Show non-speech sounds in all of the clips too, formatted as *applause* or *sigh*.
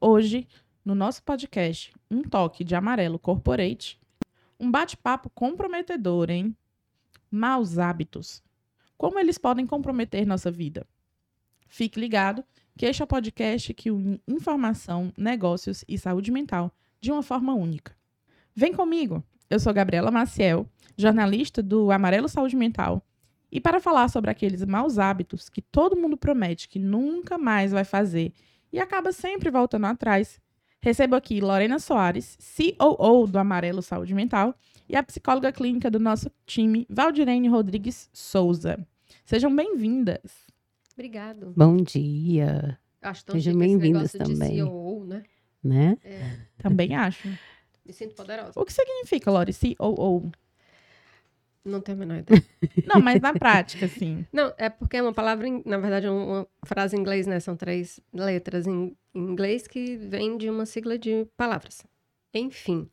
Hoje, no nosso podcast Um Toque de Amarelo Corporate, um bate-papo comprometedor, hein? Maus hábitos. Como eles podem comprometer nossa vida? Fique ligado que este é o podcast que une informação, negócios e saúde mental de uma forma única. Vem comigo! Eu sou Gabriela Maciel, jornalista do Amarelo Saúde Mental, e para falar sobre aqueles maus hábitos que todo mundo promete que nunca mais vai fazer e acaba sempre voltando atrás, recebo aqui Lorena Soares, COO do Amarelo Saúde Mental, e a psicóloga clínica do nosso time, Valdirene Rodrigues Souza. Sejam bem-vindas. Obrigado. Bom dia. Acho tão Sejam bem-vindas negócio de também. COO, né? Né? É, Também acho. me sinto poderosa. O que significa, Lori, COO? Não tenho a menor ideia. *laughs* Não, mas na prática, assim. Não, é porque é uma palavra, em- na verdade, é uma frase em inglês, né? São três letras em, inglês que vem de uma sigla de palavras. Enfim,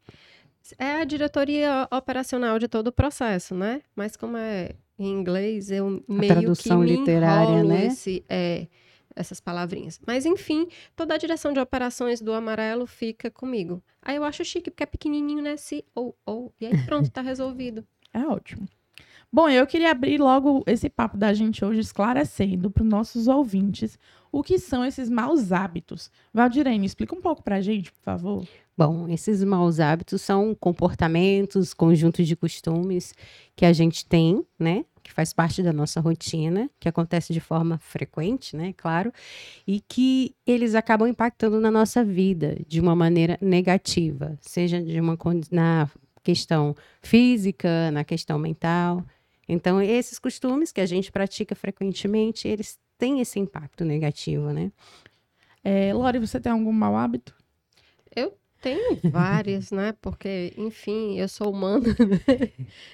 é a diretoria operacional de todo o processo, né? Mas como é em inglês, eu meio tradução que me literária, né? esse, é, essas palavrinhas. Mas enfim, toda a direção de operações do amarelo fica comigo. Aí eu acho chique, porque é pequenininho, né? C-O-O. E aí pronto, tá resolvido. É ótimo. Bom, eu queria abrir logo esse papo da gente hoje esclarecendo para os nossos ouvintes o que são esses maus hábitos. Valdirene, explica um pouco para a gente, por favor. Bom, esses maus hábitos são comportamentos, conjuntos de costumes que a gente tem, né? Que faz parte da nossa rotina, que acontece de forma frequente, né? Claro, e que eles acabam impactando na nossa vida de uma maneira negativa, seja de uma na questão física, na questão mental. Então, esses costumes que a gente pratica frequentemente, eles têm esse impacto negativo, né? É, Lori, você tem algum mau hábito? Eu tenho várias, né? Porque, enfim, eu sou humana, *laughs* né?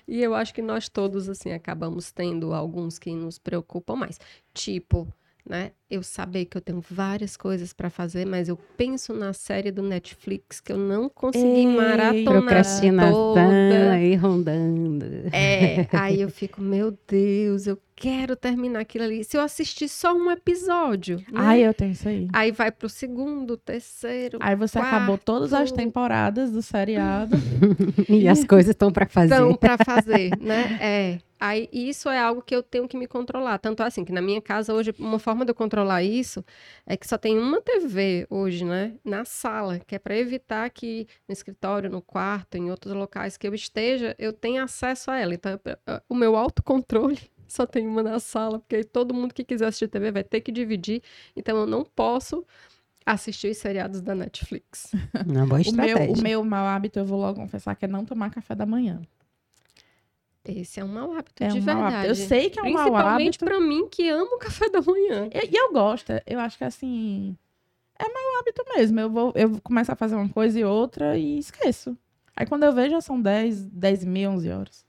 E eu acho que nós todos, assim, acabamos tendo alguns que nos preocupam mais. Tipo, né? Eu saber que eu tenho várias coisas para fazer, mas eu penso na série do Netflix que eu não consegui Ei, maratonar Procrastinação toda. aí rondando. É, aí eu *laughs* fico, meu Deus, eu quero terminar aquilo ali. Se eu assistir só um episódio, né? Ai, eu tenho isso aí. aí vai pro segundo, terceiro, Aí você acabou todas as quarto. temporadas do seriado. *laughs* E as coisas estão para fazer. Então, para fazer, né? É. Aí, isso é algo que eu tenho que me controlar. Tanto assim, que na minha casa hoje, uma forma de eu controlar isso é que só tem uma TV hoje, né? Na sala, que é para evitar que no escritório, no quarto, em outros locais que eu esteja, eu tenha acesso a ela. Então, o meu autocontrole só tem uma na sala, porque aí todo mundo que quiser assistir TV vai ter que dividir. Então, eu não posso assistir os seriados da Netflix. *laughs* Uma boa o, meu, estratégia. o meu mau hábito, eu vou logo confessar, que é não tomar café da manhã. Esse é um mau hábito, É de um mau verdade. hábito. Eu sei que é um mau Principalmente hábito. pra mim que amo o café da manhã. E, e eu gosto. Eu acho que assim. É mau hábito mesmo. Eu vou, eu vou começar a fazer uma coisa e outra e esqueço. Aí quando eu vejo já são 10, 10 e meia, 11 horas.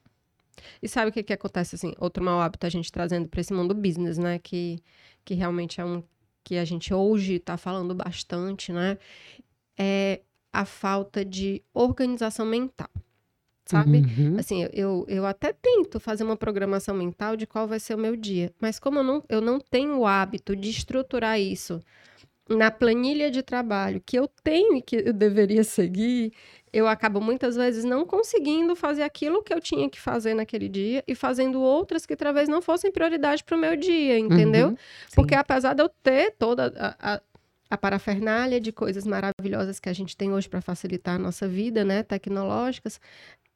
E sabe o que que acontece assim? Outro mau hábito a gente trazendo para esse mundo business, né? Que, que realmente é um que a gente hoje está falando bastante, né? É a falta de organização mental. Sabe? Uhum. Assim, eu, eu até tento fazer uma programação mental de qual vai ser o meu dia, mas como eu não, eu não tenho o hábito de estruturar isso na planilha de trabalho que eu tenho e que eu deveria seguir, eu acabo muitas vezes não conseguindo fazer aquilo que eu tinha que fazer naquele dia e fazendo outras que talvez não fossem prioridade para o meu dia, entendeu? Uhum. Porque apesar de eu ter toda a, a, a parafernália de coisas maravilhosas que a gente tem hoje para facilitar a nossa vida, né, tecnológicas,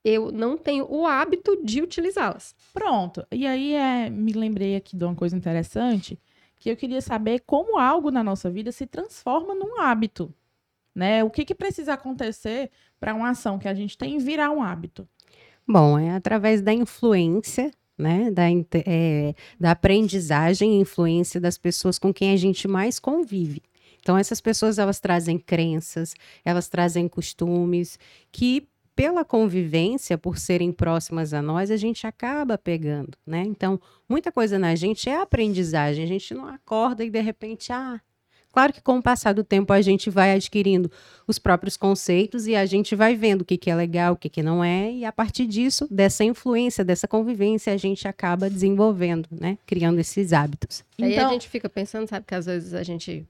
eu não tenho o hábito de utilizá-las. Pronto. E aí é, me lembrei aqui de uma coisa interessante, que eu queria saber como algo na nossa vida se transforma num hábito. Né? O que, que precisa acontecer para uma ação que a gente tem virar um hábito? Bom, é através da influência, né? Da, é, da aprendizagem e influência das pessoas com quem a gente mais convive. Então, essas pessoas, elas trazem crenças, elas trazem costumes que, pela convivência, por serem próximas a nós, a gente acaba pegando, né? Então, muita coisa na gente é aprendizagem. A gente não acorda e, de repente, ah... Claro que com o passar do tempo a gente vai adquirindo os próprios conceitos e a gente vai vendo o que, que é legal, o que, que não é, e a partir disso, dessa influência, dessa convivência, a gente acaba desenvolvendo, né? Criando esses hábitos. Aí a Então, gente fica pensando, sabe, que às vezes a gente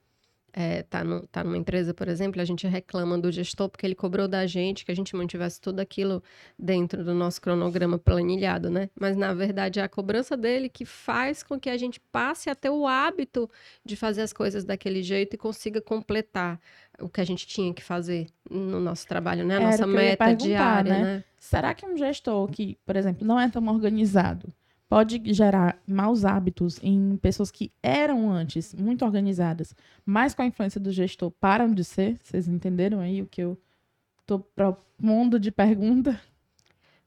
é, tá, no, tá numa empresa, por exemplo, a gente reclama do gestor porque ele cobrou da gente que a gente mantivesse tudo aquilo dentro do nosso cronograma planilhado, né? Mas na verdade é a cobrança dele que faz com que a gente passe a ter o hábito de fazer as coisas daquele jeito e consiga completar o que a gente tinha que fazer no nosso trabalho, né? A Era nossa meta diária, né? né? Será que um gestor que, por exemplo, não é tão organizado pode gerar maus hábitos em pessoas que eram antes muito organizadas, mas com a influência do gestor param de ser? Vocês entenderam aí o que eu tô propondo de pergunta?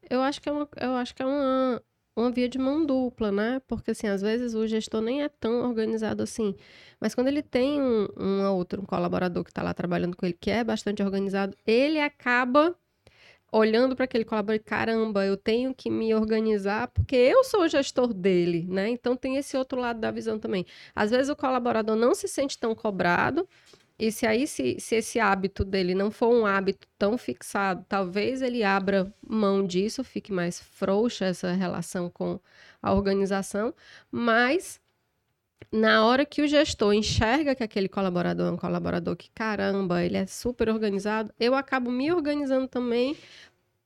Eu acho que é uma, eu acho que é uma, uma via de mão dupla, né? Porque, assim, às vezes o gestor nem é tão organizado assim. Mas quando ele tem um, um outro um colaborador que está lá trabalhando com ele, que é bastante organizado, ele acaba olhando para aquele colaborador, caramba, eu tenho que me organizar porque eu sou o gestor dele, né? Então tem esse outro lado da visão também. Às vezes o colaborador não se sente tão cobrado, e se aí, se, se esse hábito dele não for um hábito tão fixado, talvez ele abra mão disso, fique mais frouxa essa relação com a organização, mas na hora que o gestor enxerga que aquele colaborador é um colaborador que, caramba, ele é super organizado, eu acabo me organizando também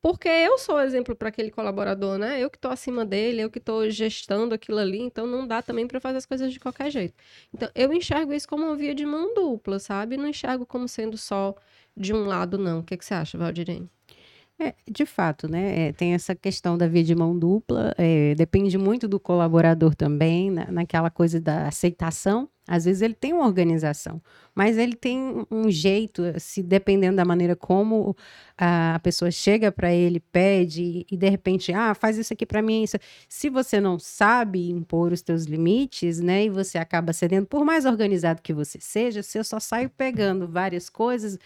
porque eu sou exemplo para aquele colaborador, né? Eu que estou acima dele, eu que estou gestando aquilo ali, então não dá também para fazer as coisas de qualquer jeito. Então eu enxergo isso como uma via de mão dupla, sabe? Não enxergo como sendo só de um lado, não. O que, que você acha, Valdirene? É, de fato, né? é, tem essa questão da via de mão dupla, é, depende muito do colaborador também, na- naquela coisa da aceitação. Às vezes ele tem uma organização, mas ele tem um jeito, se dependendo da maneira como a pessoa chega para ele, pede e de repente, ah, faz isso aqui para mim. Isso. Se você não sabe impor os teus limites, né, e você acaba cedendo, por mais organizado que você seja, se eu só saio pegando várias coisas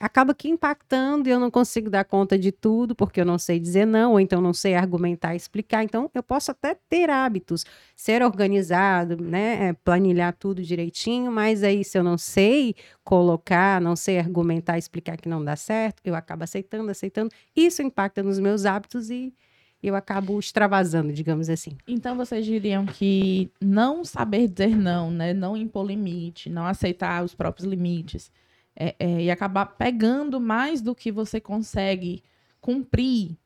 acaba que impactando e eu não consigo dar conta de tudo porque eu não sei dizer não, ou então não sei argumentar explicar. Então, eu posso até ter hábitos, ser organizado, né, é, planilhar tudo direitinho, mas aí se eu não sei colocar, não sei argumentar, explicar que não dá certo, eu acabo aceitando, aceitando. Isso impacta nos meus hábitos e eu acabo extravasando, digamos assim. Então vocês diriam que não saber dizer não, né? Não impor limite, não aceitar os próprios limites é, é, e acabar pegando mais do que você consegue cumprir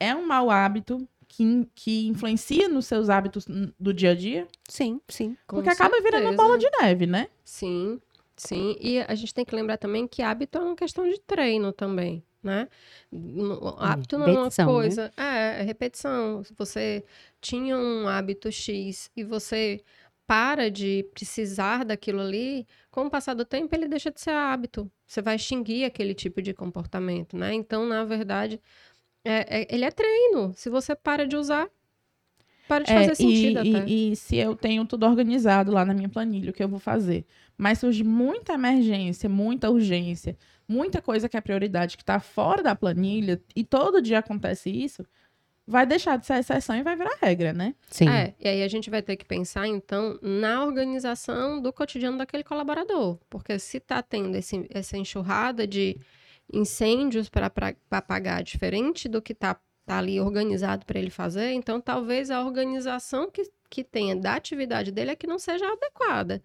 é um mau hábito que, que influencia nos seus hábitos do dia a dia, Sim, sim. Com porque acaba virando bola de neve, né? Sim, sim. E a gente tem que lembrar também que hábito é uma questão de treino também, né? No- Hábito não é uma repetição, né? coisa. É, é repetição. Se você tinha um hábito X e você para de precisar daquilo ali, com o passar do tempo ele deixa de ser hábito. Você vai extinguir aquele tipo de comportamento, né? Então, na verdade, é- é- ele é treino. Se você para de usar, para de É, fazer sentido e, até. e- e se eu tenho tudo organizado lá na minha planilha, o que eu vou fazer? Mas surge muita emergência, muita urgência, muita coisa que é prioridade que está fora da planilha, e todo dia acontece isso, vai deixar de ser exceção e vai virar regra, né? Sim. É, e aí a gente vai ter que pensar, então, na organização do cotidiano daquele colaborador. Porque se está tendo esse- essa enxurrada de incêndios para apagar diferente do que está tá ali organizado para ele fazer, então talvez a organização que, que tenha da atividade dele é que não seja adequada.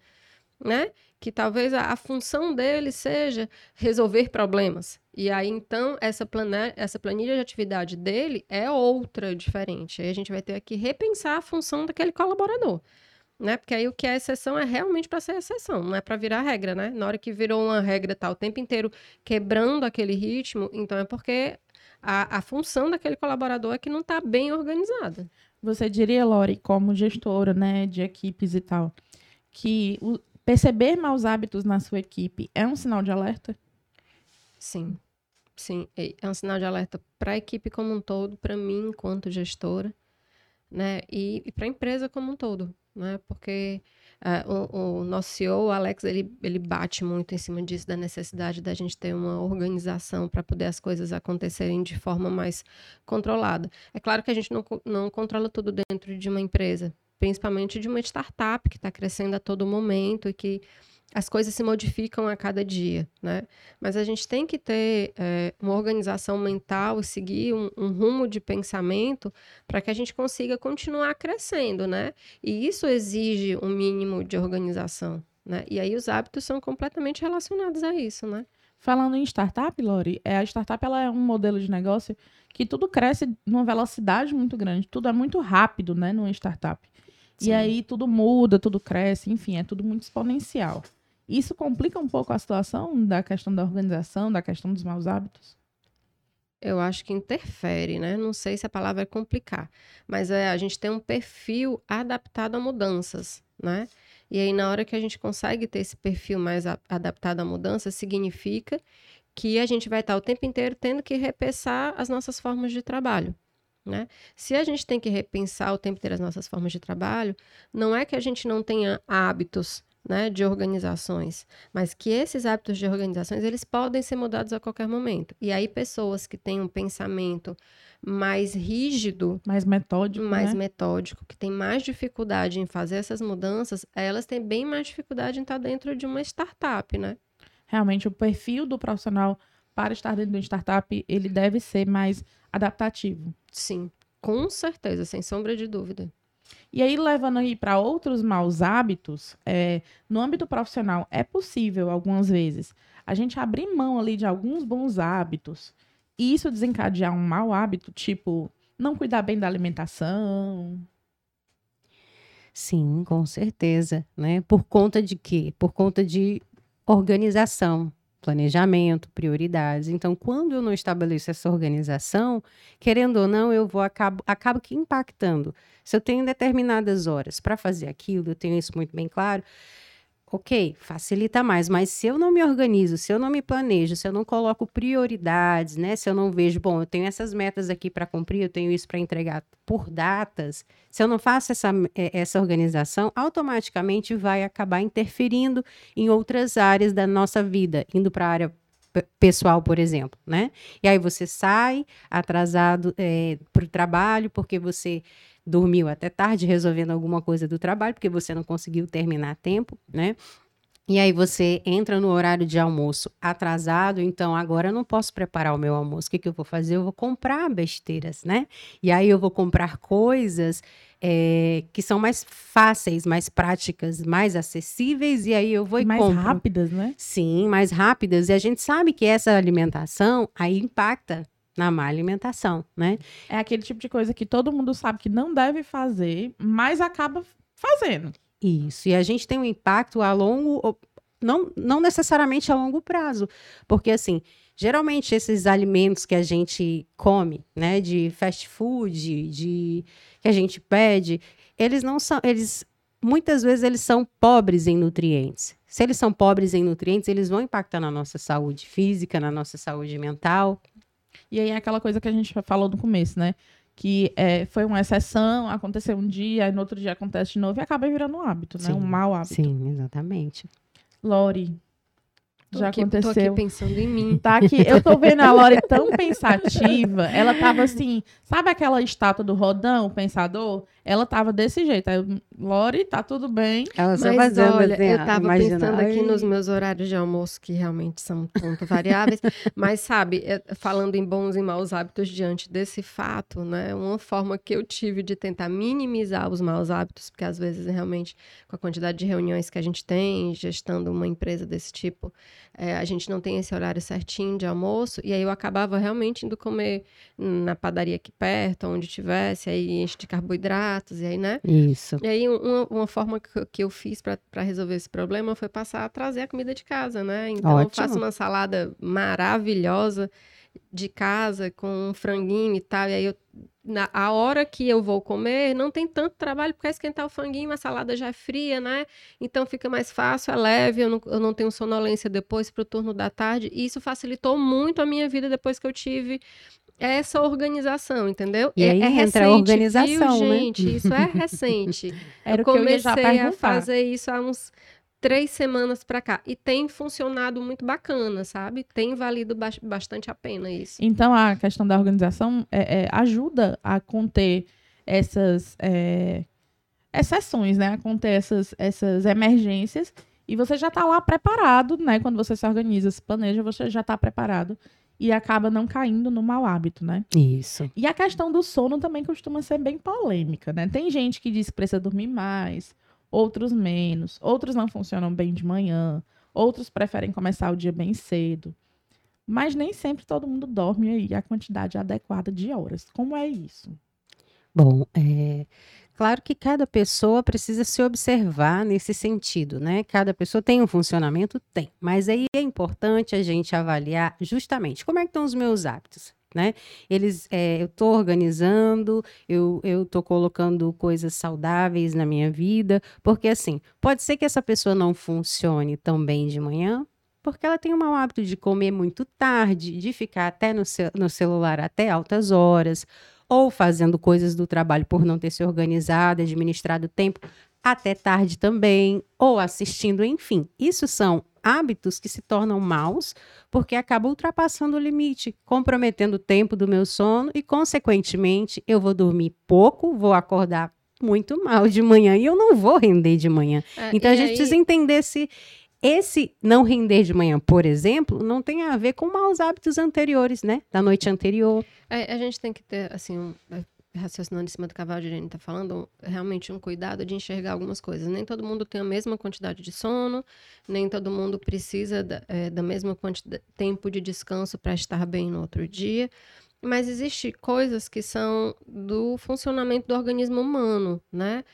Né? Que talvez a, a função dele seja resolver problemas. E aí, então, essa, plana, essa planilha de atividade dele é outra, diferente. Aí a gente vai ter que repensar a função daquele colaborador. Né? Porque aí o que é exceção é realmente para ser exceção, não é para virar regra, né? Na hora que virou uma regra tá o tempo inteiro quebrando aquele ritmo, então é porque a, a função daquele colaborador é que não está bem organizada. Você diria, Lori, como gestora, né, de equipes e tal, que o- perceber maus hábitos na sua equipe é um sinal de alerta? Sim, sim. É um sinal de alerta para a equipe como um todo, para mim enquanto gestora, né? E, e para a empresa como um todo, né? Porque ah, o, o nosso CEO, o Alex, ele, ele bate muito em cima disso, da necessidade da gente ter uma organização para poder as coisas acontecerem de forma mais controlada. É claro que a gente não, não controla tudo dentro de uma empresa, principalmente de uma startup que está crescendo a todo momento e que as coisas se modificam a cada dia, né? Mas a gente tem que ter eh, uma organização mental seguir um, um rumo de pensamento para que a gente consiga continuar crescendo, né? E isso exige um mínimo de organização, Né? E aí os hábitos são completamente relacionados a isso, né? Falando em startup, Lori, é, a startup ela é um modelo de negócio que tudo cresce numa velocidade muito grande, tudo é muito rápido, né, numa startup. Sim. E aí tudo muda, tudo cresce, enfim, é tudo muito exponencial. Isso complica um pouco a situação da questão da organização, da questão dos maus hábitos? Eu acho que interfere, né? Não sei se a palavra é complicar, mas é, a gente tem um perfil adaptado a mudanças, né? E aí, na hora que a gente consegue ter esse perfil mais a- adaptado a mudanças, significa que a gente vai estar o tempo inteiro tendo que repensar as nossas formas de trabalho. Né? Se a gente tem que repensar o tempo inteiro as nossas formas de trabalho, não é que a gente não tenha hábitos né, de organizações, mas que esses hábitos de organizações eles podem ser mudados a qualquer momento. E aí pessoas que têm um pensamento mais rígido, Mais metódico, mais né? metódico, que têm mais dificuldade em fazer essas mudanças, elas têm bem mais dificuldade em estar dentro de uma startup, né? Realmente, o perfil do profissional para estar dentro de uma startup, ele deve ser mais adaptativo. Sim, com certeza, sem sombra de dúvida. E aí, levando aí para outros maus hábitos, é, no âmbito profissional, é possível, algumas vezes, a gente abrir mão ali de alguns bons hábitos e isso desencadear um mau hábito, tipo, não cuidar bem da alimentação. Sim, com certeza, né? Por conta de quê? Por conta de organização, planejamento, prioridades. Então, quando eu não estabeleço essa organização, querendo ou não, eu vou acabo, acabo que impactando. Se eu tenho determinadas horas para fazer aquilo, eu tenho isso muito bem claro. Ok, facilita mais, mas se eu não me organizo, se eu não me planejo, se eu não coloco prioridades, né? Se eu não vejo, bom, eu tenho essas metas aqui para cumprir, eu tenho isso para entregar por datas, se eu não faço essa, eh, essa organização, automaticamente vai acabar interferindo em outras áreas da nossa vida, indo para a área pe- pessoal, por exemplo, né? E aí você sai atrasado para o trabalho porque você dormiu até tarde resolvendo alguma coisa do trabalho, porque você não conseguiu terminar a tempo, né? E aí você entra no horário de almoço atrasado, então agora eu não posso preparar o meu almoço. O que, que eu vou fazer? Eu vou comprar besteiras, né? E aí eu vou comprar coisas eh, que são mais fáceis, mais práticas, mais acessíveis, e aí eu vou e mais compro. rápidas, né? Sim, mais rápidas. E a gente sabe que essa alimentação aí impacta na má alimentação, né? É aquele tipo de coisa que todo mundo sabe que não deve fazer, mas acaba fazendo. Isso. E a gente tem um impacto a longo, não, não necessariamente a longo prazo, porque assim, geralmente esses alimentos que a gente come, né, de fast food, de que a gente pede, eles não são, eles muitas vezes eles são pobres em nutrientes. Se eles são pobres em nutrientes, eles vão impactar na nossa saúde física, na nossa saúde mental. E aí é aquela coisa que a gente falou no começo, né? Que é, foi uma exceção, aconteceu um dia, aí no outro dia acontece de novo e acaba virando um hábito, né? Um Sim, mau hábito. Sim, exatamente. Lori, já aqui, Tô aconteceu. aqui pensando em mim. Tá aqui, eu tô vendo a Lori tão pensativa. Ela tava assim, sabe aquela estátua do Rodão, o pensador? Ela tava desse jeito. Aí, eu, Lori, tá tudo bem. Ela só Mas fazendo olha, assim, eu tava imagina, pensando aqui nos meus horários de almoço, que realmente são ponto variáveis. *laughs* mas, sabe, é, falando em bons e maus hábitos diante desse fato, né? Uma forma que eu tive de tentar minimizar os maus hábitos, porque às vezes, realmente, com a quantidade de reuniões que a gente tem, gestando uma empresa desse tipo, é, a gente não tem esse horário certinho de almoço, e aí eu acabava realmente indo comer na padaria aqui perto, onde tivesse, aí enche de carboidratos, e aí, né? Isso. E aí, um- uma, uma forma que, eu- eu fiz para resolver esse problema foi passar a trazer a comida de casa, né? Então, eu Ótimo. faço uma salada maravilhosa de casa com um franguinho e tal. E aí, eu, na, a hora que eu vou comer, não tem tanto trabalho, porque é esquentar o franguinho, a salada já é fria, né? Então, fica mais fácil, é leve, eu não, eu não tenho sonolência depois para o turno da tarde. E isso facilitou muito a minha vida depois que eu tive essa organização, entendeu? E É- aí é entra a recente, organização, viu, né? gente? Isso é recente. *laughs* Era eu o que eu ia já comecei a fazer isso há uns três semanas pra cá. E tem funcionado muito bacana, sabe? Tem valido bas- bastante a pena isso. Então, a questão da organização é, é, ajuda a conter essas é, exceções, né? A conter essas, essas emergências. E você já está lá preparado, né? Quando você se organiza, se planeja, você já está preparado. E acaba não caindo no mau hábito, né? Isso. E a questão do sono também costuma ser bem polêmica, né? Tem gente que diz que precisa dormir mais, outros menos, outros não funcionam bem de manhã, outros preferem começar o dia bem cedo. Mas nem sempre todo mundo dorme aí a quantidade adequada de horas. Como é isso? Bom, é claro que cada pessoa precisa se observar nesse sentido, né? Cada pessoa tem um funcionamento? Tem. Mas aí é importante a gente avaliar justamente como é que estão os meus hábitos. Né? Eles, é, eu estou organizando, eu estou colocando coisas saudáveis na minha vida, porque assim, pode ser que essa pessoa não funcione tão bem de manhã, porque ela tem o mau hábito de comer muito tarde, de ficar até no, no celular até altas horas, ou fazendo coisas do trabalho por não ter se organizado, administrado o tempo até tarde também, ou assistindo, enfim. Isso são hábitos que se tornam maus porque acabam ultrapassando o limite, comprometendo o tempo do meu sono e, consequentemente, eu vou dormir pouco, vou acordar muito mal de manhã e eu não vou render de manhã. É, então a gente aí... precisa entender se esse não render de manhã, por exemplo, não tem a ver com maus hábitos anteriores, né? Da noite anterior. É, a gente tem que ter, assim, um, é, raciocinando em cima do cavalo de Irene está falando, realmente um cuidado de enxergar algumas coisas. Nem todo mundo tem a mesma quantidade de sono, nem todo mundo precisa da, é, da mesma quantidade, tempo de descanso para estar bem no outro dia. Mas existem coisas que são do funcionamento do organismo humano, né?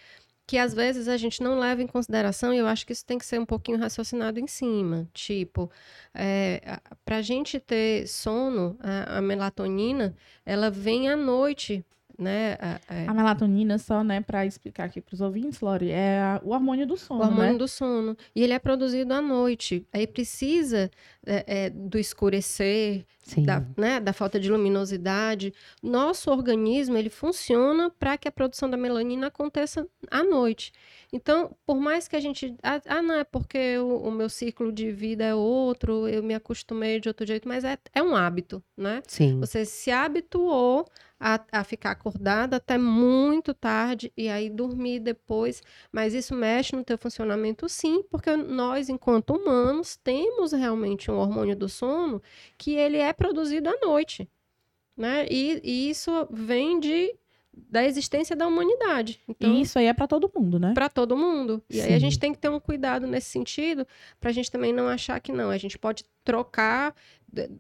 que às vezes a gente não leva em consideração, e eu acho que isso tem que ser um pouquinho raciocinado em cima. Tipo, é, para a gente ter sono, a, a, melatonina, ela vem à noite né? A, a... a melatonina, só, né, para explicar aqui para os ouvintes, Lori, é a, o hormônio do sono, O hormônio né? do sono. E ele é produzido à noite. Aí precisa é, é, do escurecer, da, né, da falta de luminosidade. Nosso organismo, ele funciona para que a produção da melanina aconteça à noite. Então, por mais que a gente... Ah, ah não, é porque o, o, meu ciclo de vida é outro, eu me acostumei de outro jeito, mas é, é um hábito, né? Sim. Você se habituou a, a ficar acordada até muito tarde e aí dormir depois. Mas isso mexe no teu funcionamento, sim, porque nós, enquanto humanos, temos realmente um hormônio do sono que ele é produzido à noite. Né? E, e isso vem de da existência da humanidade. Então, e isso aí é para todo mundo, né? Para todo mundo. E Sim. aí a gente tem que ter um cuidado nesse sentido, para a gente também não achar que não. A gente pode trocar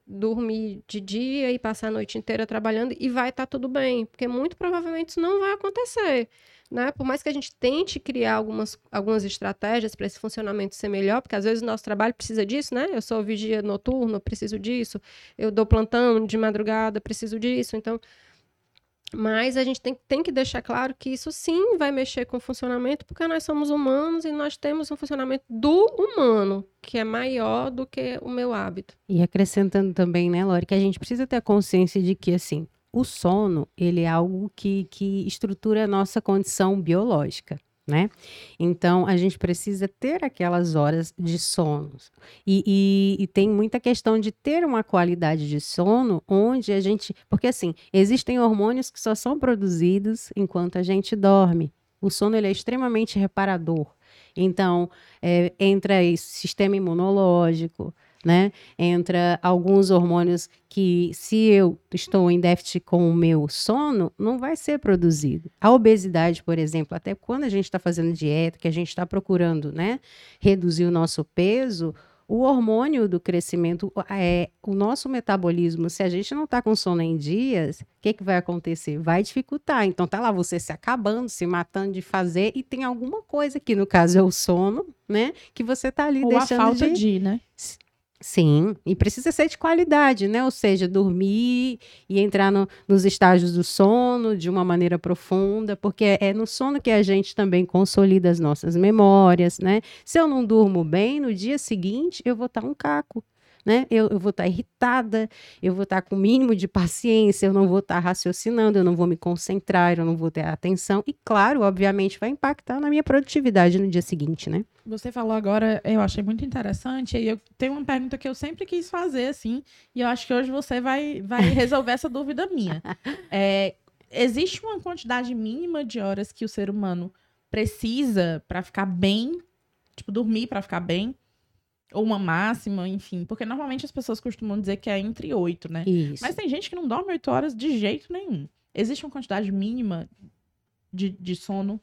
dormir de dia e passar a noite inteira trabalhando e vai estar tá tudo bem, porque muito provavelmente isso não vai acontecer. Né? Por mais que a gente tente criar algumas, algumas estratégias para esse funcionamento ser melhor, porque às vezes o nosso trabalho precisa disso, né? Eu sou vigia noturno, preciso disso. Eu dou plantão de madrugada, preciso disso. Então, mas a gente tem, tem que deixar claro que isso sim vai mexer com o funcionamento, porque nós somos humanos e nós temos um funcionamento do humano, que é maior do que o meu hábito. E acrescentando também, né, Lori, que a gente precisa ter a consciência de que, assim, o sono, ele é algo que, que estrutura a nossa condição biológica né? Então, a gente precisa ter aquelas horas de sono. E, e, e, tem muita questão de ter uma qualidade de sono onde a gente. Porque, assim, existem hormônios que só são produzidos enquanto a gente dorme. O sono ele é extremamente reparador. Então, é, entra esse sistema imunológico, né? Entra alguns hormônios que, se eu estou em déficit com o meu sono, não vai ser produzido. A obesidade, por exemplo, até quando a gente está fazendo dieta, que a gente está procurando, né, reduzir o nosso peso, o hormônio do crescimento é o nosso metabolismo. Se a gente não está com sono em dias, o que, que vai acontecer? Vai dificultar. Então tá lá você se acabando, se matando de fazer e tem alguma coisa que no caso é o sono, né? Que você tá ali Ou deixando a falta de, de né? Sim, e precisa ser de qualidade, né? Ou seja, dormir e entrar no, nos estágios do sono de uma maneira profunda, porque é no sono que a gente também consolida as nossas memórias, né? Se eu não durmo bem, no dia seguinte eu vou estar um caco né? Eu, eu vou estar tá irritada, eu vou estar tá com o mínimo de paciência, eu não vou estar tá raciocinando, eu não vou me concentrar, eu não vou ter atenção. E, claro, obviamente, vai impactar na minha produtividade no dia seguinte, né? Você falou agora, eu achei muito interessante, e eu tenho uma pergunta que eu sempre quis fazer, assim, e eu acho que hoje você vai, vai *laughs* resolver essa dúvida minha. É, existe uma quantidade mínima de horas que o ser humano precisa para ficar bem, tipo, dormir para ficar bem? Ou uma máxima, enfim. Porque normalmente as pessoas costumam dizer que é entre oito, né? Isso. Mas tem gente que não dorme oito horas de jeito nenhum. Existe uma quantidade mínima de, de sono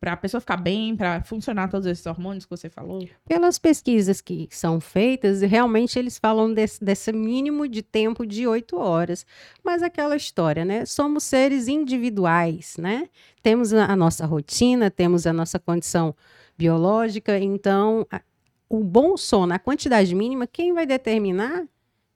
Para a pessoa ficar bem, para funcionar todos esses hormônios que você falou? Pelas pesquisas que são feitas, realmente eles falam desse, desse mínimo de tempo de oito horas. Mas aquela história, né? Somos seres individuais, né? Temos a, nossa rotina, temos a nossa condição biológica, então o bom sono, a quantidade mínima, quem vai determinar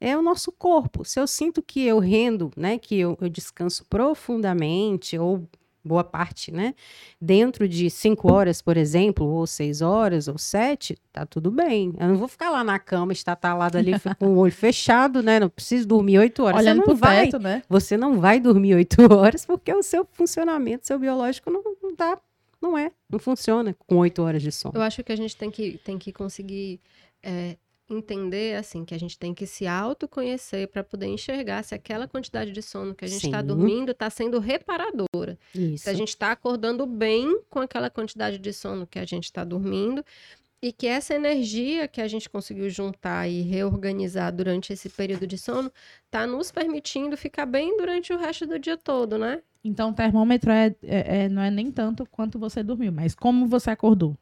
é o nosso corpo. Se eu sinto que eu rendo, né, que eu, eu descanso profundamente ou boa parte, né? Dentro de cinco horas, por exemplo, ou seis horas, ou sete, tá tudo bem. Eu não vou ficar lá na cama, estatalada ali com o olho *laughs* fechado, né? Não preciso dormir oito horas. Olhando você não vai, teto, né? Você não vai dormir oito *laughs* horas porque o seu funcionamento, seu biológico não, não tá, não é, não funciona com oito horas de sono. Eu acho que a gente tem que, tem que conseguir é, entender assim que a gente tem que se autoconhecer para poder enxergar se aquela quantidade de sono que a gente está dormindo está sendo reparadora. Isso. Se a gente está acordando bem com aquela quantidade de sono que a gente está dormindo e que essa energia que a gente conseguiu juntar e reorganizar durante esse período de sono está nos permitindo ficar bem durante o resto do dia todo, né? Então, o termômetro é, é, é não é nem tanto quanto você dormiu, mas como você acordou.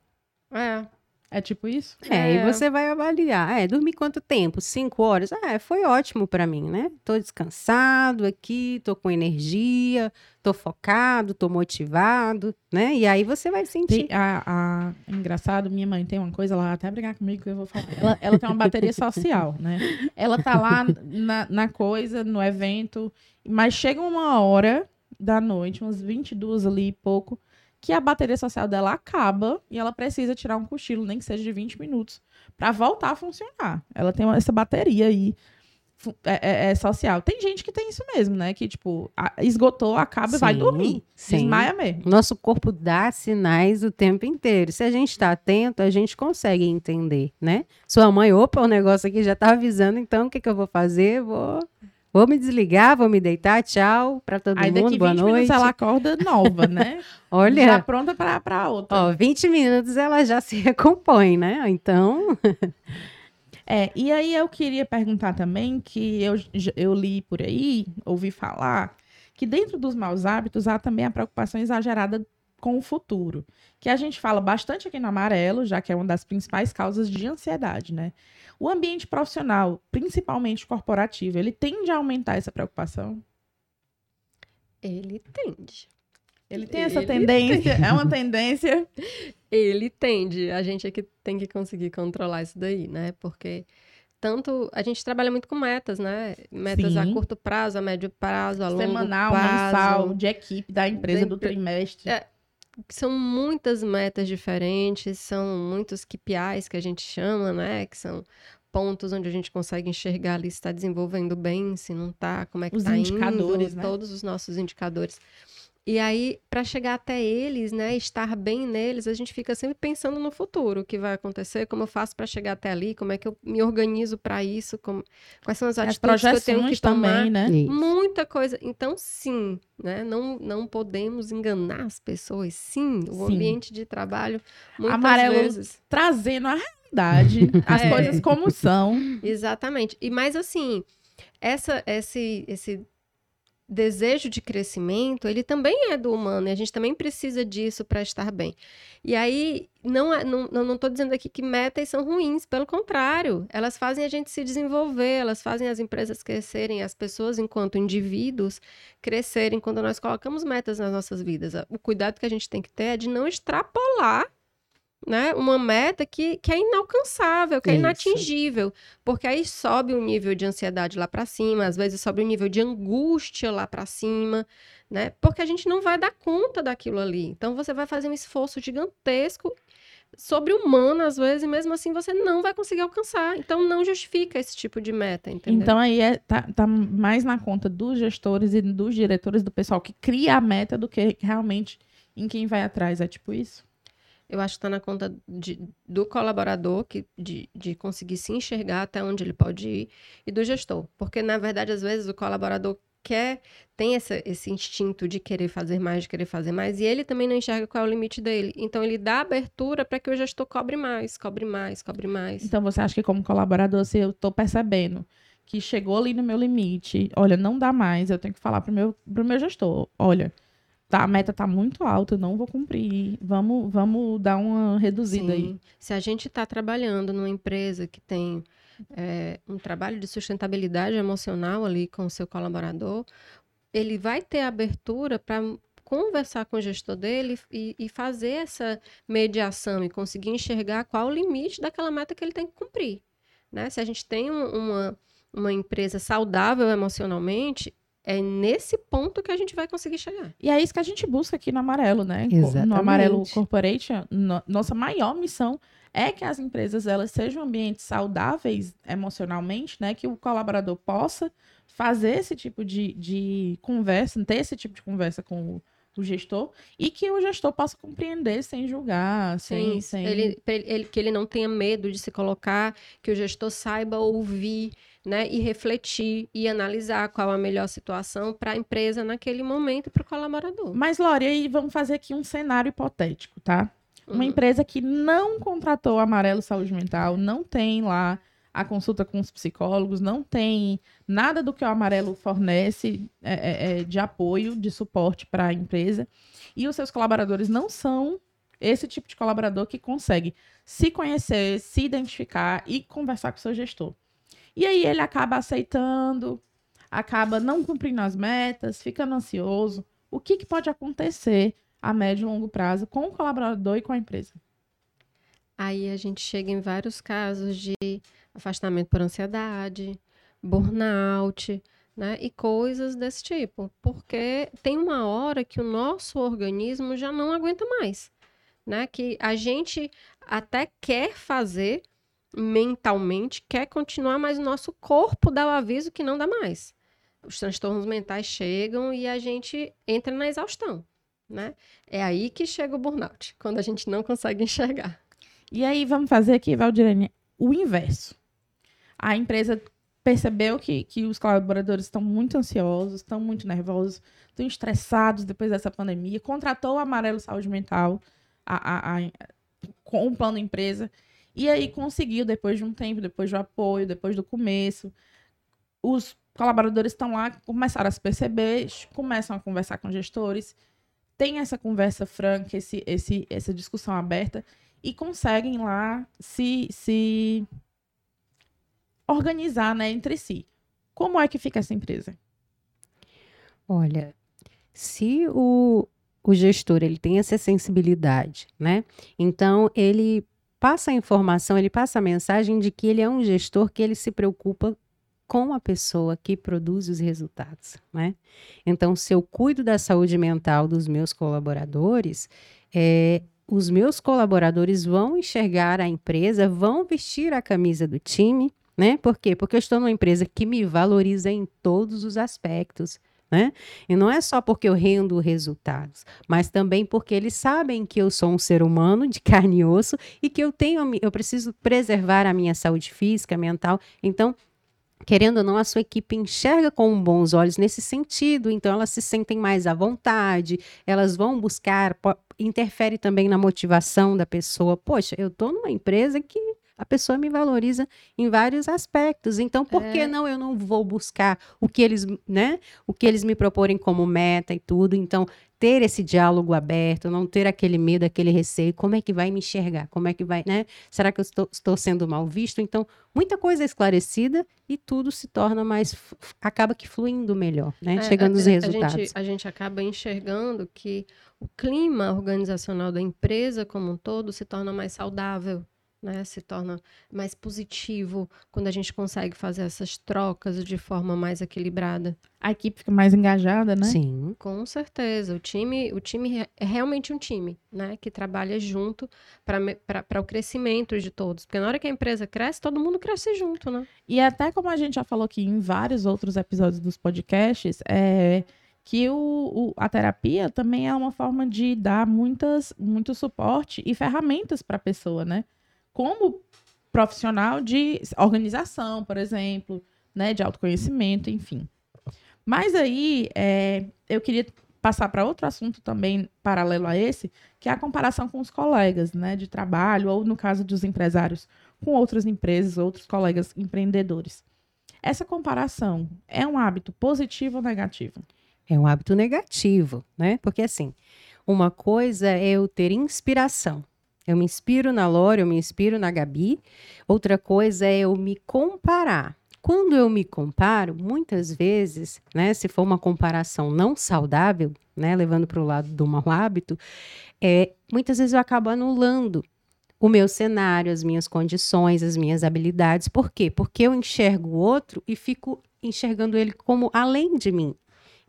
É. É tipo isso? É, e É. você vai avaliar. É, dormi quanto tempo? Cinco horas? Ah, foi ótimo para mim, né? Tô descansado aqui, tô com energia, tô focado, tô motivado, né? E aí você vai sentir. Tem, a, a- engraçado, minha mãe tem uma coisa, ela vai até brigar comigo que eu vou falar. Ela, ela tem uma bateria social, né? Ela tá lá na, na coisa, no evento, mas chega uma hora da noite, umas 22 ali e pouco, que a bateria social dela acaba e ela precisa tirar um cochilo, nem que seja de 20 minutos, pra voltar a funcionar. Ela tem essa bateria aí. É, é- é social. Tem gente que tem isso mesmo, né? Que, tipo, esgotou, acaba e vai Sim, dormir. sim. Desmaia mesmo. Nosso corpo dá sinais o tempo inteiro. Se a gente está atento, a gente consegue entender, né? Sua mãe, opa, o negócio aqui já tá avisando, então o que, que eu vou fazer? Vou, vou me desligar, vou me deitar, tchau para todo Aí mundo, daqui 20 boa minutos noite. ela acorda nova, né? *laughs* Já Olha, pronta pra, pra outra. ó, 20 minutos ela já se *laughs* recompõe, né? Então, *laughs* É, e aí eu queria perguntar também que eu, eu li por aí, ouvi falar, que dentro dos maus hábitos há também a preocupação exagerada com o futuro. Que a gente fala bastante aqui no amarelo, já que é uma das principais causas de ansiedade, né? O ambiente profissional, principalmente corporativo, ele tende a aumentar essa preocupação? Ele tende. Ele tem essa Ele tendência? É uma tendência? *laughs* Ele tende. A gente é que tem que conseguir controlar isso daí, né? Porque tanto a gente trabalha muito com metas, né? Metas a Sim. curto prazo, a médio prazo, a longo Semanal, prazo. mensal, de equipe, da empresa, do trimestre. É, São muitas metas diferentes, são muitos KPIs que a gente chama, né? Que são pontos onde a gente consegue enxergar ali se está desenvolvendo bem, se não está, como é que está indo, né? todos os nossos indicadores. E aí, para chegar até eles, né, estar bem neles, a gente fica sempre pensando no futuro, o que vai acontecer, como eu faço para chegar até ali, como é que eu me organizo para isso, como- quais são as As atitudes que eu tenho que projeções tomar. também, né? isso. Muita coisa. Então, sim, né? Não, não podemos enganar as pessoas. Sim, o Sim. ambiente de trabalho, muitas Amarelo. vezes. Trazendo a realidade, *laughs* as É. coisas como são. Exatamente. E mais assim, essa, esse, esse desejo de crescimento, ele também é do humano, e a gente também precisa disso para estar bem. E aí, não é, não, não estou dizendo aqui que metas são ruins, pelo contrário, elas fazem a gente se desenvolver, elas fazem as empresas crescerem, as pessoas, enquanto indivíduos, crescerem quando nós colocamos metas nas nossas vidas. O cuidado que a gente tem que ter é de não extrapolar né, uma meta que, que é inalcançável, que é Isso. inatingível, porque aí sobe o nível de ansiedade lá para cima, às vezes sobe o nível de angústia lá para cima, né? Porque a gente não vai dar conta daquilo ali. Então você vai fazer um esforço gigantesco sobre-humano às vezes, e mesmo assim você não vai conseguir alcançar. Então não justifica esse tipo de meta, entendeu? Então aí é, tá, tá mais na conta dos gestores e dos diretores, do pessoal que cria a meta, do que realmente em quem vai atrás. É tipo isso? Eu acho que está na conta de- do colaborador que, de, de conseguir se enxergar até onde ele pode ir e do gestor. Porque, na verdade, às vezes o colaborador quer, tem essa, esse instinto de querer fazer mais, de querer fazer mais, e ele também não enxerga qual é o limite dele. Então, ele dá abertura para que o gestor cobre mais, cobre mais, cobre mais. Então você acha que como colaborador, se eu tô percebendo que chegou ali no meu limite, olha, não dá mais, eu tenho que falar pro meu, pro meu gestor, olha, tá, a meta tá muito alta, eu não vou cumprir. Vamos, vamos dar uma reduzida aí. Sim. Se a gente está trabalhando numa empresa que tem é, um trabalho de sustentabilidade emocional ali com o seu colaborador, ele vai ter abertura para conversar com o gestor dele e, e fazer essa mediação e conseguir enxergar qual o limite daquela meta que ele tem que cumprir. Né? Se a gente tem um- uma, uma empresa saudável emocionalmente, é nesse ponto que a gente vai conseguir chegar. E é isso que a gente busca aqui no Amarelo, né? Exatamente. No Amarelo Corporate, no- nossa maior missão é que as empresas elas sejam ambientes saudáveis emocionalmente, né? Que o colaborador possa fazer esse tipo de, de conversa, ter esse tipo de conversa com o, o gestor e que o gestor possa compreender sem julgar, sem... Sim, sem... ele- ele- que ele não tenha medo de se colocar, que o gestor saiba ouvir, né, e refletir e analisar qual a melhor situação para a empresa naquele momento para o colaborador. Mas, Lore, aí vamos fazer aqui um cenário hipotético, tá? Uma Uhum. empresa que não contratou o Amarelo Saúde Mental, não tem lá a consulta com os psicólogos, não tem nada do que o Amarelo fornece é, é, é, de apoio, de suporte para a empresa, e os seus colaboradores não são esse tipo de colaborador que consegue se conhecer, se identificar e conversar com o seu gestor. E aí ele acaba aceitando, acaba não cumprindo as metas, ficando ansioso. O que, que pode acontecer a médio e longo prazo com o colaborador e com a empresa? Aí a gente chega em vários casos de afastamento por ansiedade, burnout, né? E coisas desse tipo. Porque tem uma hora que o nosso organismo já não aguenta mais, né? Que a gente até quer fazer mentalmente, quer continuar, mas o nosso corpo dá o aviso que não dá mais. Os transtornos mentais chegam e a gente entra na exaustão, né? É aí que chega o burnout, quando a gente não consegue enxergar. E aí vamos fazer aqui, Valdirene, o inverso. A empresa percebeu que, que os colaboradores estão muito ansiosos, estão muito nervosos, estão estressados depois dessa pandemia, contratou o Amarelo Saúde Mental a- a- a- com o plano empresa, e aí conseguiu, depois de um tempo, depois do apoio, depois do começo, os colaboradores estão lá, começaram a se perceber, começam a conversar com gestores, tem essa conversa franca, esse, esse, essa discussão aberta, e conseguem lá se, se organizar né, entre si. Como é que fica essa empresa? Olha, se o, o gestor ele tem essa sensibilidade, né? Então ele passa a informação, ele passa a mensagem de que ele é um gestor que ele se preocupa com a pessoa que produz os resultados, né? Então, se eu cuido da saúde mental dos meus colaboradores, é, os meus colaboradores vão enxergar a empresa, vão vestir a camisa do time, né? Por quê? Porque eu estou numa empresa que me valoriza em todos os aspectos. Né? E não é só porque eu rendo resultados, mas também porque eles sabem que eu sou um ser humano de *laughs* carne e osso e que eu tenho, eu preciso preservar a minha saúde física, mental. Então, querendo ou não, a sua equipe enxerga com bons olhos nesse sentido, então elas se sentem mais à vontade, elas vão buscar, interfere também na motivação da pessoa. Poxa, eu estou numa empresa que a pessoa me valoriza em vários aspectos, então por que É. não eu não vou buscar o que eles, né, o que eles me proporem como meta e tudo? Então, ter esse diálogo aberto, não ter aquele medo, aquele receio, como é que vai me enxergar? Como é que vai, né? Será que eu estou, estou sendo mal visto? Então, muita coisa é esclarecida e tudo se torna mais, acaba que fluindo melhor, né? É, Chegando a- os resultados. A gente, a gente acaba enxergando que o clima organizacional da empresa como um todo se torna mais saudável, né? Se torna mais positivo quando a gente consegue fazer essas trocas de forma mais equilibrada. A equipe fica mais engajada, né? Sim. Com certeza, o time, o time é realmente um time, né? Que trabalha junto para o crescimento de todos. Porque na hora que a empresa cresce, todo mundo cresce junto, né? E até como a gente já falou aqui em vários outros episódios dos podcasts, é que o, o- a terapia também é uma forma de dar muitas, muito suporte e ferramentas para a pessoa, né? Como profissional de organização, por exemplo, né? De autoconhecimento, enfim. Mas aí é, eu queria passar para outro assunto também paralelo a esse, que é a comparação com os colegas, né? De trabalho, ou no caso dos empresários, com outras empresas, outros colegas empreendedores. Essa comparação é um hábito positivo ou negativo? É um hábito negativo, né? Porque assim, uma coisa é eu ter inspiração. Eu me inspiro na Lore, eu me inspiro na Gabi. Outra coisa é eu me comparar. Quando eu me comparo, muitas vezes, né, se for uma comparação não saudável, né, levando para o lado do mau hábito, é, muitas vezes eu acabo anulando o meu cenário, as minhas condições, as minhas habilidades. Por quê? Porque eu enxergo o outro e fico enxergando ele como além de mim.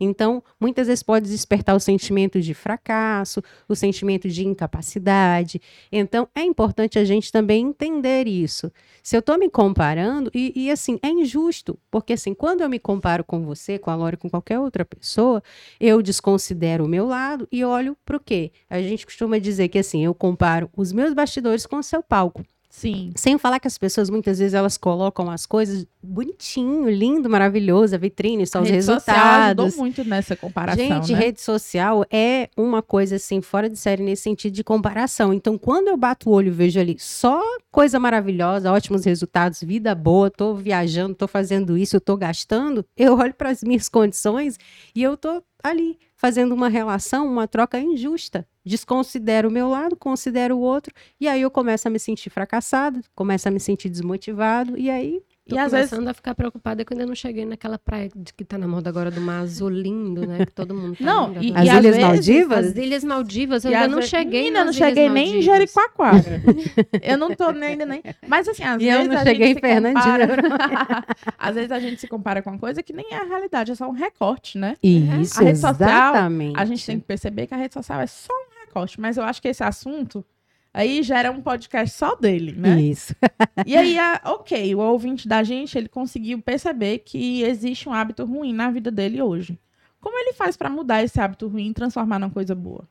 Então, muitas vezes pode despertar o sentimento de fracasso, o sentimento de incapacidade. Então, é importante a gente também entender isso. Se eu estou me comparando, e, e, assim, é injusto, porque assim, quando eu me comparo com você, com a Lore, com qualquer outra pessoa, eu desconsidero o meu lado e olho para o quê? A gente costuma dizer que assim, eu comparo os meus bastidores com o seu palco. Sim. Sem falar que as pessoas muitas vezes elas colocam as coisas bonitinho, lindo, maravilhoso, a vitrine, só a os rede resultados. Social ajudou muito nessa comparação, Gente, né? rede social é uma coisa assim fora de série nesse sentido de comparação. Então, quando eu bato o olho e vejo ali só coisa maravilhosa, ótimos resultados, vida boa, tô viajando, tô fazendo isso, tô gastando, eu olho para as minhas condições e eu tô ali fazendo uma relação, uma troca injusta. Desconsidero o meu lado, considero o outro, e aí eu começo a me sentir fracassado, começo a me sentir desmotivado, e aí Tô E às vezes começando a ficar preocupada que eu ainda não cheguei naquela praia de que tá na moda agora do mar azul lindo, né? Que todo mundo tá Não, e-. As Ilhas vezes, Maldivas? As Ilhas Maldivas, eu E ainda não vezes- cheguei Menina, eu não nas Ilhas cheguei nem em. Jericoacoara. *laughs* eu não tô nem ainda nem. Mas assim, às E eu vezes não a cheguei gente em Fernandina. compara... *laughs* às vezes a gente se compara com uma coisa que nem é a realidade, é só um recorte, né? Isso, A rede social, exatamente. A gente tem que perceber que a rede social é só um recorte, mas eu acho que esse assunto aí gera um podcast só dele, né? Isso. *laughs* E aí, a- ok, o ouvinte da gente, ele conseguiu perceber que existe um hábito ruim na vida dele hoje. Como ele faz pra mudar esse hábito ruim e transformar numa coisa boa?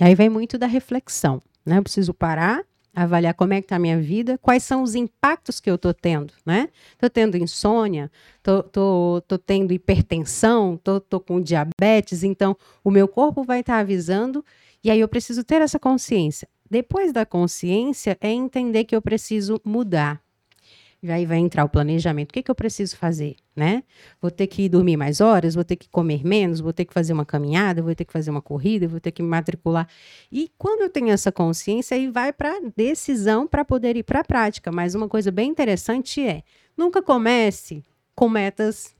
E aí vem muito da reflexão, né? Eu preciso parar, avaliar como é que tá a minha vida, quais são os impactos que eu tô tendo, né? Tô tendo insônia, tô tendo hipertensão, tô com diabetes, então o meu corpo vai estar avisando e aí eu preciso ter essa consciência. Depois da consciência é entender que eu preciso mudar. E aí vai entrar o planejamento. O que, que eu preciso fazer, né? Vou ter que dormir mais horas, vou ter que comer menos, vou ter que fazer uma caminhada, vou ter que fazer uma corrida, vou ter que me matricular. E quando eu tenho essa consciência, aí vai para decisão para poder ir para a prática. Mas uma coisa bem interessante é: nunca comece com metas.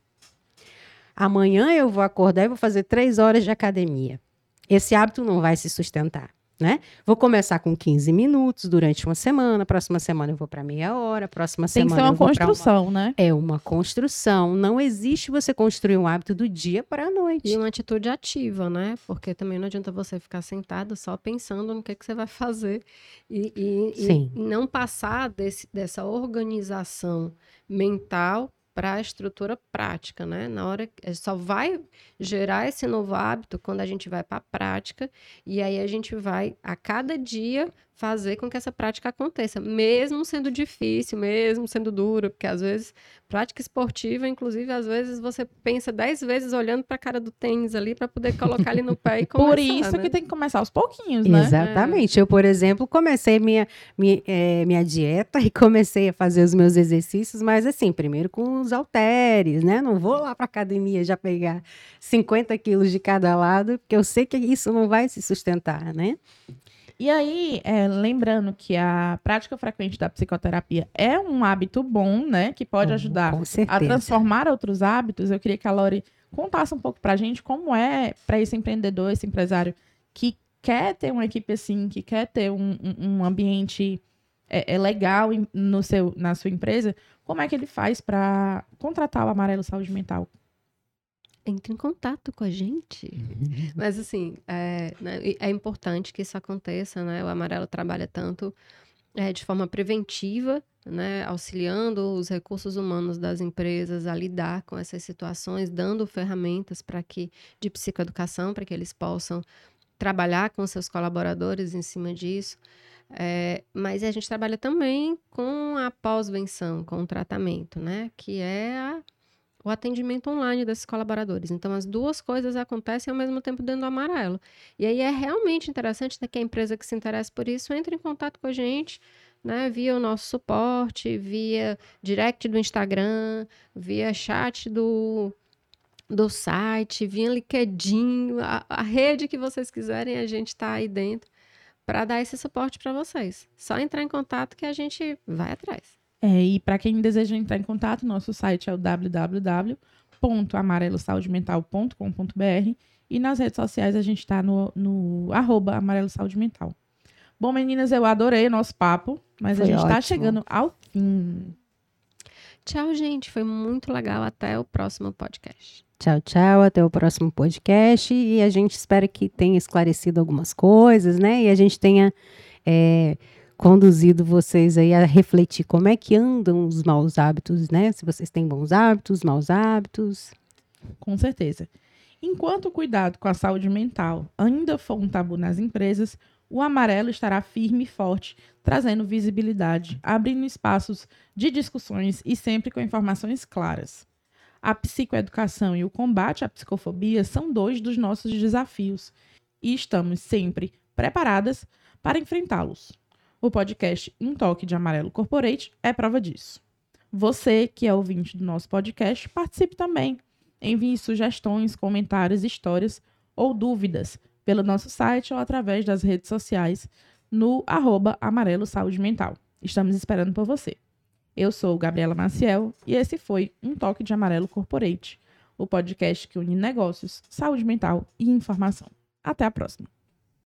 Amanhã eu vou acordar e vou fazer três horas de academia. Esse hábito não vai se sustentar. Né? Vou começar com 15 minutos durante uma semana, próxima semana eu vou para meia hora, próxima Tem que semana ser uma eu vou pra construção, né? é uma construção. Não existe você construir um hábito do dia para a noite. E uma atitude ativa, né? Porque também não adianta você ficar sentado só pensando no que, que você vai fazer. E, e- e não passar desse, dessa organização mental para a estrutura prática, né? Na hora só vai gerar esse novo hábito quando a gente vai para a prática e aí a gente vai a cada dia fazer com que essa prática aconteça, mesmo sendo difícil, mesmo sendo dura, porque às vezes prática esportiva, inclusive às vezes você pensa dez vezes olhando para a cara do tênis ali para poder colocar ali no pé e *laughs* começar, Por isso né? que tem que começar aos pouquinhos, né? Exatamente. Eu, por exemplo, comecei minha, minha, eh, minha dieta *laughs* e comecei a fazer os meus exercícios, mas assim, primeiro com os halteres, né? Não vou lá para academia já pegar 50 quilos de cada lado, porque eu sei que isso não vai se sustentar, né? E aí, é, lembrando que a prática frequente da psicoterapia é um hábito bom, né? Que pode Com- ajudar a transformar outros hábitos. Eu queria que a Lori contasse um pouco pra gente como é para esse empreendedor, esse empresário que quer ter uma equipe assim, que quer ter um, um- ambiente é, é legal no seu, na sua empresa, como é que ele faz para contratar o Amarelo Saúde Mental? Entre em contato com a gente. Mas assim, é, né, é importante que isso aconteça, né? O Amarelo trabalha tanto é, de forma preventiva, né? Auxiliando os recursos humanos das empresas a lidar com essas situações, dando ferramentas para que de psicoeducação para que eles possam trabalhar com seus colaboradores em cima disso. É, mas a gente trabalha também com a pós-venção, com o tratamento, né? Que é a o atendimento online desses colaboradores. Então, as duas coisas acontecem ao mesmo tempo dentro do amarelo. E aí é realmente interessante né, que a empresa que se interessa por isso entre em contato com a gente, né, via o nosso suporte, via direct do Instagram, via chat do, do site, via LinkedIn, a, a rede que vocês quiserem, a gente está aí dentro para dar esse suporte para vocês. Só entrar em contato que a gente vai atrás. É, e para quem deseja entrar em contato, nosso site é o www.amarelosaudemental.com.br e nas redes sociais a gente está no, no arroba amarelo saúde mental. Bom, meninas, eu adorei o nosso papo, mas Foi a gente está chegando ao fim. Tchau, gente. Foi muito legal. Até o próximo podcast. Tchau, tchau. Até o próximo podcast. E a gente espera que tenha esclarecido algumas coisas, né? E a gente tenha é, conduzido vocês aí a refletir como é que andam os maus hábitos, né? Se vocês têm bons hábitos, maus hábitos. Com certeza. Enquanto o cuidado com a saúde mental ainda for um tabu nas empresas, o amarelo estará firme e forte, trazendo visibilidade, abrindo espaços de discussões e sempre com informações claras. A psicoeducação e o combate à psicofobia são dois dos nossos desafios e estamos sempre preparadas para enfrentá-los. O podcast Um Toque de Amarelo Corporate é prova disso. Você, que é ouvinte do nosso podcast, participe também. Envie sugestões, comentários, histórias ou dúvidas pelo nosso site ou através das redes sociais no arroba amarelo saúde mental. Estamos esperando por você. Eu sou Gabriela Maciel e esse foi Um Toque de Amarelo Corporate, o podcast que une negócios, saúde mental e informação. Até a próxima!